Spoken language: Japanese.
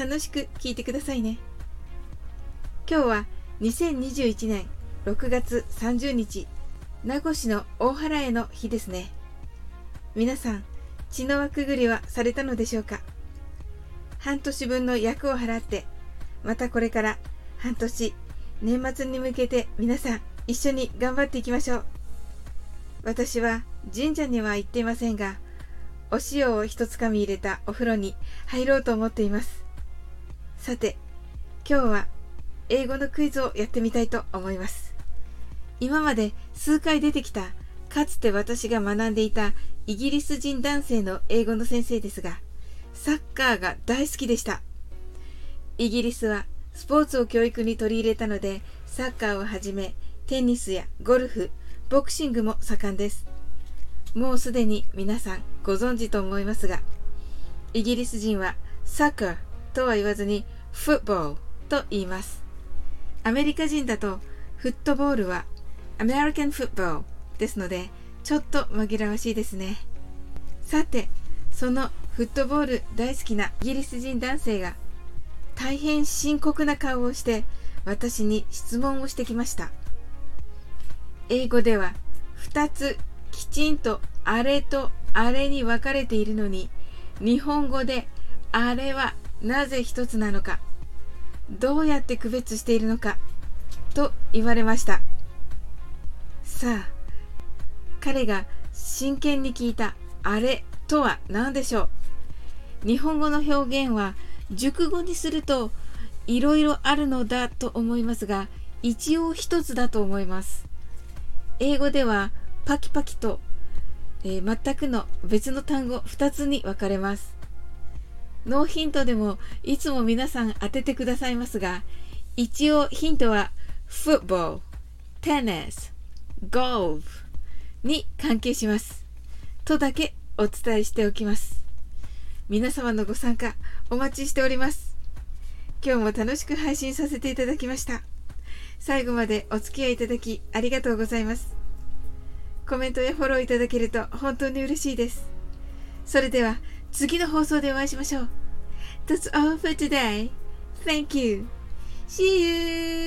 楽しく聞いてくださいね。今日は2021年6月30日、名護市の大原への日ですね。皆さん、血の輪くぐりはされたのでしょうか？半年分の役を払って、またこれから半年、年末に向けて皆さん一緒に頑張っていきましょう。私は神社には行っていませんが、お塩を一つかみ入れたお風呂に入ろうと思っています。さて、今日は英語のクイズをやってみたいと思います。今まで数回出てきたかつて私が学んでいたイギリス人男性の英語の先生ですが、サッカーが大好きでした。イギリスはスポーツを教育に取り入れたので、サッカーをはじめ、テニスやゴルフ、ボクシングも盛んです。もうすでに皆さんご存知と思いますが、イギリス人はサッカーとは言わずにフットボールと言います。アメリカ人だとフットボールはアメリカンフットボールですので、ちょっと紛らわしいですね。さて、そのフットボール大好きなイギリス人男性が大変深刻な顔をして私に質問をしてきました。英語では2つきちんとあれとあれに分かれているのに日本語であれはなぜ一つなのかどうやって区別しているのかと言われました。さあ彼が真剣に聞いたあれとは何でしょう？日本語の表現は熟語にするといろいろあるのだと思いますが一応一つだと思います。英語ではパキパキと、えー、全くの別の単語2つに分かれます。ノーヒントでもいつも皆さん当ててくださいますが、一応ヒントは football、tennis、golf に関係します。とだけお伝えしておきます。皆様のご参加お待ちしております。今日も楽しく配信させていただきました。最後までお付き合いいただきありがとうございます。コメントやフォローいただけると本当に嬉しいです。それでは次の放送でお会いしましょう。That's all for today. Thank you. See you.